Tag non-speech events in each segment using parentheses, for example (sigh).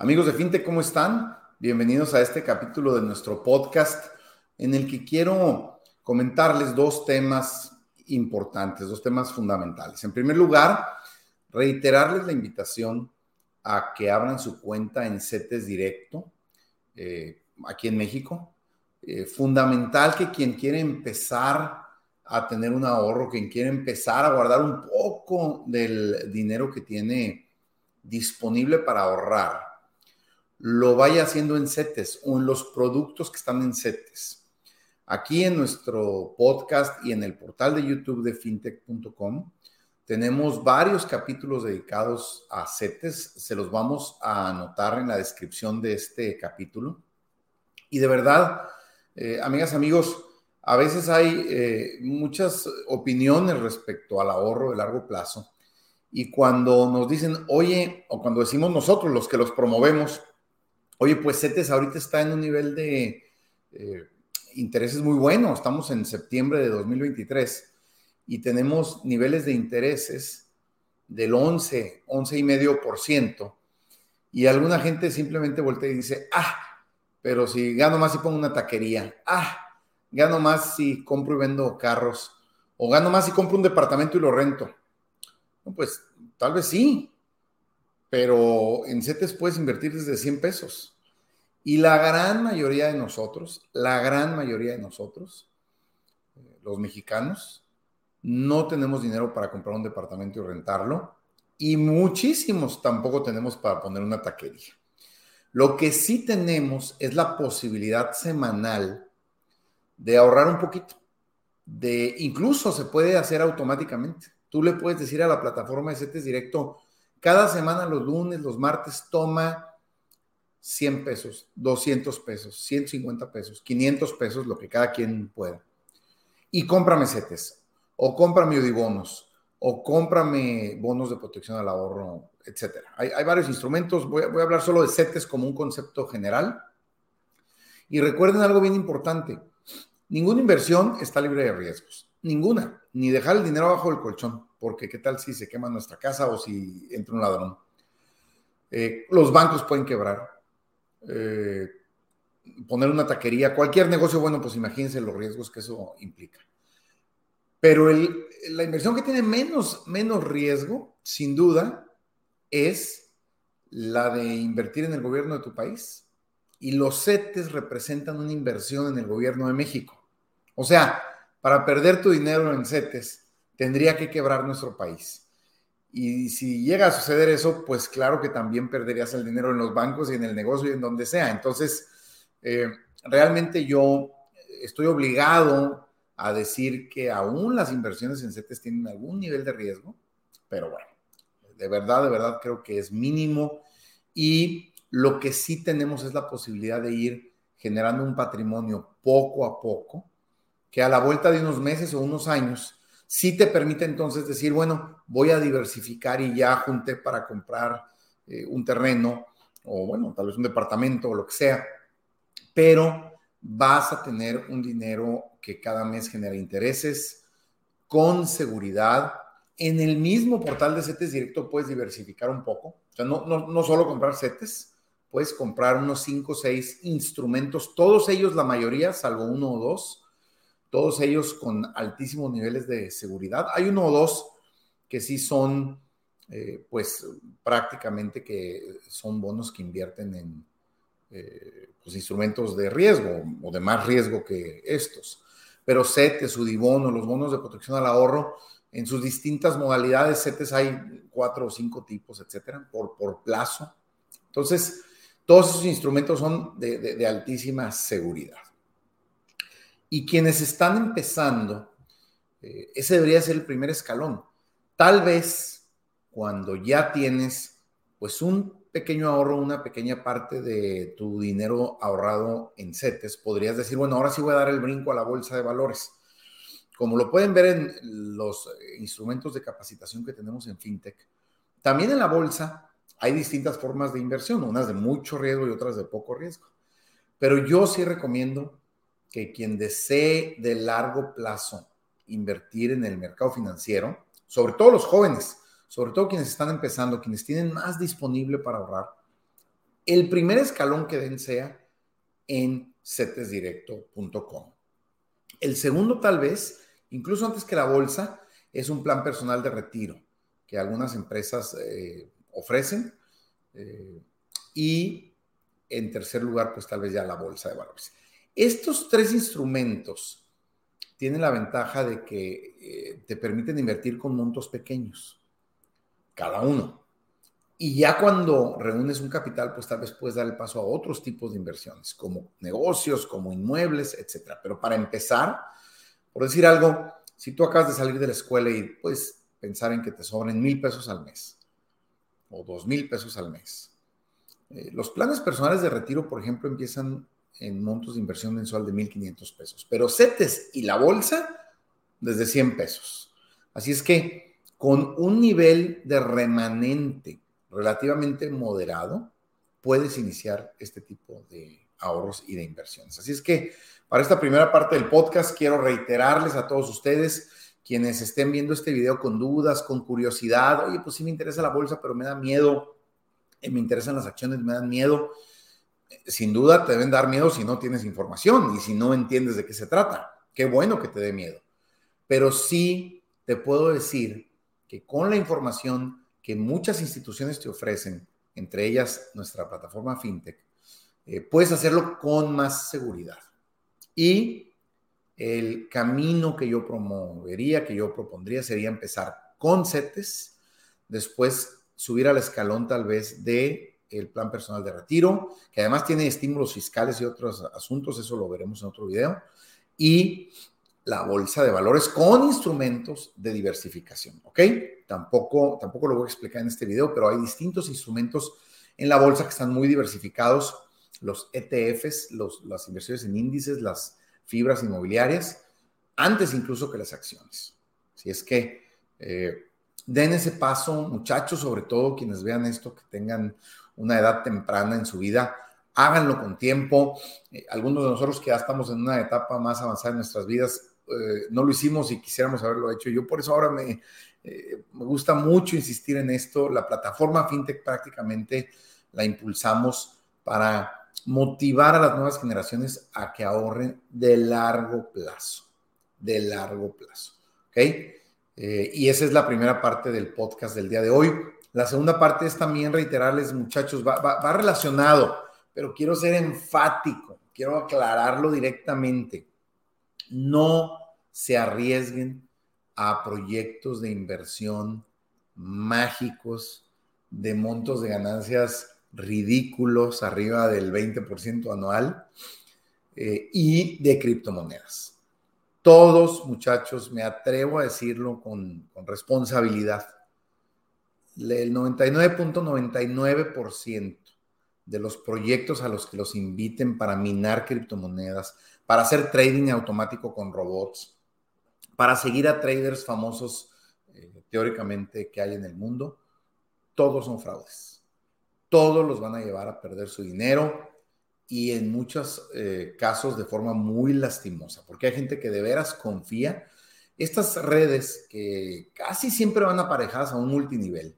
Amigos de FinTech, ¿cómo están? Bienvenidos a este capítulo de nuestro podcast en el que quiero comentarles dos temas importantes, dos temas fundamentales. En primer lugar, reiterarles la invitación a que abran su cuenta en CETES Directo, eh, aquí en México. Eh, fundamental que quien quiere empezar a tener un ahorro, quien quiere empezar a guardar un poco del dinero que tiene disponible para ahorrar, lo vaya haciendo en CETES o en los productos que están en CETES. Aquí en nuestro podcast y en el portal de YouTube de fintech.com tenemos varios capítulos dedicados a CETES. Se los vamos a anotar en la descripción de este capítulo. Y de verdad, eh, amigas, amigos, a veces hay eh, muchas opiniones respecto al ahorro de largo plazo. Y cuando nos dicen, oye, o cuando decimos nosotros, los que los promovemos, Oye, pues CETES ahorita está en un nivel de eh, intereses muy bueno. Estamos en septiembre de 2023 y tenemos niveles de intereses del 11, 11 y alguna gente simplemente voltea y dice, ah, pero si gano más y pongo una taquería, ah, gano más si compro y vendo carros, o gano más si compro un departamento y lo rento. pues tal vez sí, pero en CETES puedes invertir desde 100 pesos. Y la gran mayoría de nosotros, la gran mayoría de nosotros, eh, los mexicanos, no tenemos dinero para comprar un departamento y rentarlo. Y muchísimos tampoco tenemos para poner una taquería. Lo que sí tenemos es la posibilidad semanal de ahorrar un poquito. De, incluso se puede hacer automáticamente. Tú le puedes decir a la plataforma de CETES Directo, cada semana, los lunes, los martes, toma 100 pesos, 200 pesos, 150 pesos, 500 pesos, lo que cada quien pueda. Y cómprame CETES, o cómprame Udibonos, o cómprame bonos de protección al ahorro, etc. Hay, varios instrumentos, voy, voy a hablar solo de CETES como un concepto general. Y recuerden algo bien importante, ninguna inversión está libre de riesgos. Ninguna, ni dejar el dinero abajo del colchón, porque qué tal si se quema nuestra casa o si entra un ladrón. Eh, los bancos pueden quebrar, eh, poner una taquería, cualquier negocio, bueno, pues imagínense los riesgos que eso implica. Pero la inversión que tiene menos, menos riesgo, sin duda, es la de invertir en el gobierno de tu país. Y los CETES representan una inversión en el gobierno de México. O sea, para perder tu dinero en CETES, tendría que quebrar nuestro país. Y si llega a suceder eso, pues claro que también perderías el dinero en los bancos y en el negocio y en donde sea. Entonces, eh, realmente yo estoy obligado a decir que aún las inversiones en CETES tienen algún nivel de riesgo, pero bueno, de verdad, de verdad creo que es mínimo y lo que sí tenemos es la posibilidad de ir generando un patrimonio poco a poco, que a la vuelta de unos meses o unos años sí te permite entonces decir, bueno, voy a diversificar y ya junté para comprar eh, un terreno o bueno, tal vez un departamento o lo que sea, pero vas a tener un dinero que cada mes genera intereses con seguridad. En el mismo portal de CETES Directo puedes diversificar un poco, o sea, no, no, no solo comprar CETES, puedes comprar unos 5 o 6 instrumentos, todos ellos, la mayoría, salvo uno o dos, todos ellos con altísimos niveles de seguridad. Hay uno o dos que sí son, eh, pues prácticamente que son bonos que invierten en eh, pues, instrumentos de riesgo o de más riesgo que estos. Pero CETES, UDIBONO, los bonos de protección al ahorro, en sus distintas modalidades, CETES hay cuatro o cinco tipos, etcétera, por, por plazo. Entonces, todos esos instrumentos son de altísima seguridad. Y quienes están empezando, eh, ese debería ser el primer escalón. Tal vez cuando ya tienes pues un pequeño ahorro, una pequeña parte de tu dinero ahorrado en CETES, podrías decir, bueno, ahora sí voy a dar el brinco a la bolsa de valores. Como lo pueden ver en los instrumentos de capacitación que tenemos en FinTech, también en la bolsa hay distintas formas de inversión, unas de mucho riesgo y otras de poco riesgo. Pero yo sí recomiendo que quien desee de largo plazo invertir en el mercado financiero, sobre todo los jóvenes, sobre todo quienes están empezando, quienes tienen más disponible para ahorrar, el primer escalón que den sea en cetesdirecto.com. El segundo tal vez, incluso antes que la bolsa, es un plan personal de retiro que algunas empresas eh, ofrecen. Eh, y en tercer lugar, pues tal vez ya la bolsa de valores. Estos tres instrumentos tienen la ventaja de que eh, te permiten invertir con montos pequeños, cada uno. Y ya cuando reúnes un capital, pues tal vez puedes dar el paso a otros tipos de inversiones, como negocios, como inmuebles, etcétera. Pero para empezar, por decir algo, si tú acabas de salir de la escuela y puedes pensar en que te sobren mil pesos al mes o dos mil pesos al mes. Eh, los planes personales de retiro, por ejemplo, empiezan en montos de inversión mensual de 1.500 pesos, pero CETES y la bolsa desde 100 pesos. Así es que con un nivel de remanente relativamente moderado, puedes iniciar este tipo de ahorros y de inversiones. Así es que para esta primera parte del podcast quiero reiterarles a todos ustedes quienes estén viendo este video con dudas, con curiosidad, oye, pues sí me interesa la bolsa, pero me da miedo, eh, me interesan las acciones, me dan miedo. Sin duda te deben dar miedo si no tienes información y si no entiendes de qué se trata. Qué bueno que te dé miedo. Pero sí te puedo decir que con la información que muchas instituciones te ofrecen, entre ellas nuestra plataforma FinTech, eh, puedes hacerlo con más seguridad. Y el camino que yo promovería, que yo propondría, sería empezar con CETES, después subir al escalón tal vez de el plan personal de retiro, que además tiene estímulos fiscales y otros asuntos, eso lo veremos en otro video, y la bolsa de valores con instrumentos de diversificación, ¿ok? Tampoco, tampoco lo voy a explicar en este video, pero hay distintos instrumentos en la bolsa que están muy diversificados, los ETFs, los, las inversiones en índices, las fibras inmobiliarias, antes incluso que las acciones. Si es que eh, den ese paso, muchachos, sobre todo quienes vean esto, que tengan una edad temprana en su vida, háganlo con tiempo. Eh, algunos de nosotros que ya estamos en una etapa más avanzada en nuestras vidas, eh, no lo hicimos y quisiéramos haberlo hecho. Yo por eso ahora me, eh, me gusta mucho insistir en esto. La plataforma FinTech prácticamente la impulsamos para motivar a las nuevas generaciones a que ahorren de largo plazo, de largo plazo. ¿Ok? Y esa es la primera parte del podcast del día de hoy. La segunda parte es también reiterarles, muchachos, va, relacionado, pero quiero ser enfático, quiero aclararlo directamente no se arriesguen a proyectos de inversión mágicos de montos de ganancias ridículos, arriba del 20% anual, eh, y de criptomonedas. Todos, muchachos, me atrevo a decirlo con responsabilidad, el 99.99% de los proyectos a los que los inviten para minar criptomonedas, para hacer trading automático con robots, para seguir a traders famosos eh, teóricamente que hay en el mundo, todos son fraudes. Todos los van a llevar a perder su dinero y en muchos eh, casos de forma muy lastimosa, porque hay gente que de veras confía. Estas redes que casi siempre van aparejadas a un multinivel,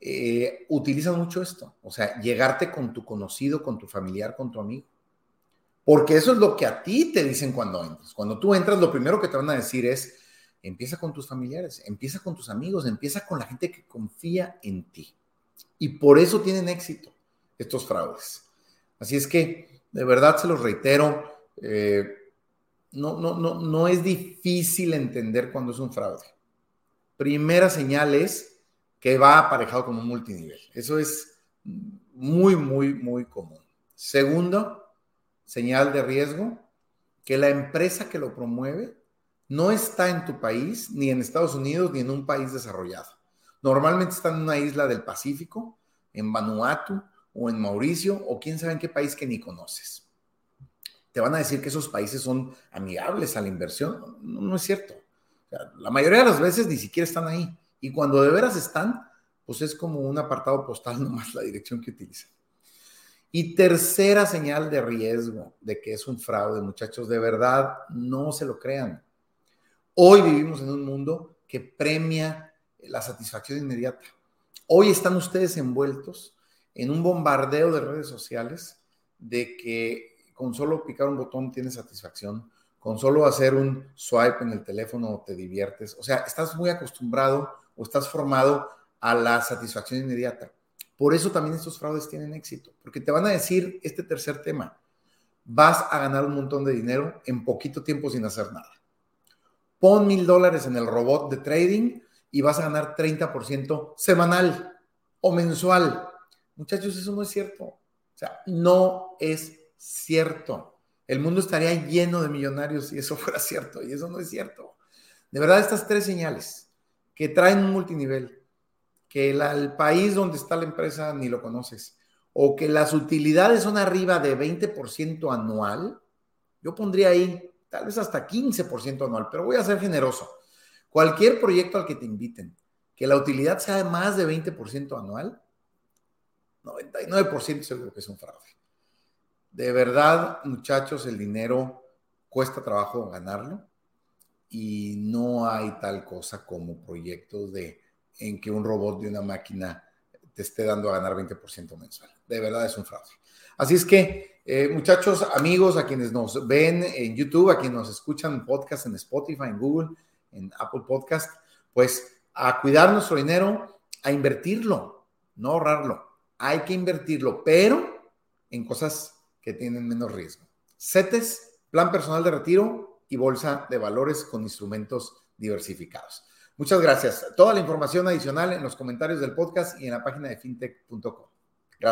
eh, utilizan mucho esto, o sea, llegarte con tu conocido, con tu familiar, con tu amigo. Porque eso es lo que a ti te dicen cuando entras. Cuando tú entras, lo primero que te van a decir es, empieza con tus familiares, empieza con tus amigos, empieza con la gente que confía en ti. Y por eso tienen éxito estos fraudes. Así es que, de verdad, se los reitero, eh, no, no, no, no es difícil entender cuando es un fraude. Primera señal es que va aparejado con un multinivel. Eso es muy, muy, muy común. Segundo, señal de riesgo, que la empresa que lo promueve no está en tu país, ni en Estados Unidos, ni en un país desarrollado. Normalmente está en una isla del Pacífico, en Vanuatu o en Mauricio, o quién sabe en qué país que ni conoces. Te van a decir que esos países son amigables a la inversión. No, es cierto. la mayoría de las veces ni siquiera están ahí. Y cuando de veras están, pues es como un apartado postal (laughs) nomás la dirección que utilizan. Y tercera señal de riesgo de que es un fraude, muchachos, de verdad, no se lo crean. Hoy vivimos en un mundo que premia la satisfacción inmediata. Hoy están ustedes envueltos en un bombardeo de redes sociales de que con solo picar un botón tienes satisfacción, con solo hacer un swipe en el teléfono te diviertes. O sea, estás muy acostumbrado o estás formado a la satisfacción inmediata. Por eso también estos fraudes tienen éxito, porque te van a decir este tercer tema, vas a ganar un montón de dinero en poquito tiempo sin hacer nada. Pon mil dólares en el robot de trading y vas a ganar 30% semanal o mensual. Muchachos, eso no es cierto. O sea, no es cierto. El mundo estaría lleno de millonarios si eso (laughs) fuera cierto, y eso no es cierto. De verdad, estas tres señales que traen un multinivel, que el país donde está la empresa ni lo conoces, o que las utilidades son arriba de 20% anual, yo pondría ahí tal vez hasta 15% anual, pero voy a ser generoso. Cualquier proyecto al que te inviten, que la utilidad sea de más de 20% anual, 99% seguro que es un fraude. De verdad, muchachos, el dinero cuesta trabajo ganarlo y no hay tal cosa como proyectos de en que un robot de una máquina te esté dando a ganar 20% mensual. De verdad es un fraude. Así es que, eh, muchachos, amigos, a quienes nos ven en YouTube, a quienes nos escuchan en podcast, en Spotify, en Google, en Apple Podcast, pues a cuidar nuestro dinero, a invertirlo, no ahorrarlo. Hay que invertirlo, pero en cosas que tienen menos riesgo. CETES, plan personal de retiro y bolsa de valores con instrumentos diversificados. Muchas gracias. Toda la información adicional en los comentarios del podcast y en la página de fintech.com.